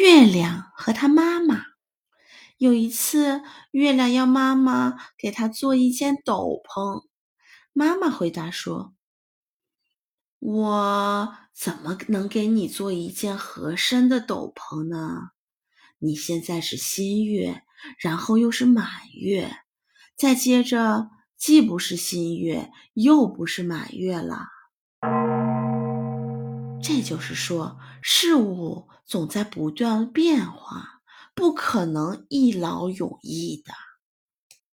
月亮和他妈妈。有一次，月亮要妈妈给他做一件斗篷。妈妈回答说：“我怎么能给你做一件合身的斗篷呢？你现在是新月，然后又是满月，再接着既不是新月，又不是满月了。这就是说，事物总在不断变化，不可能一劳永逸的。”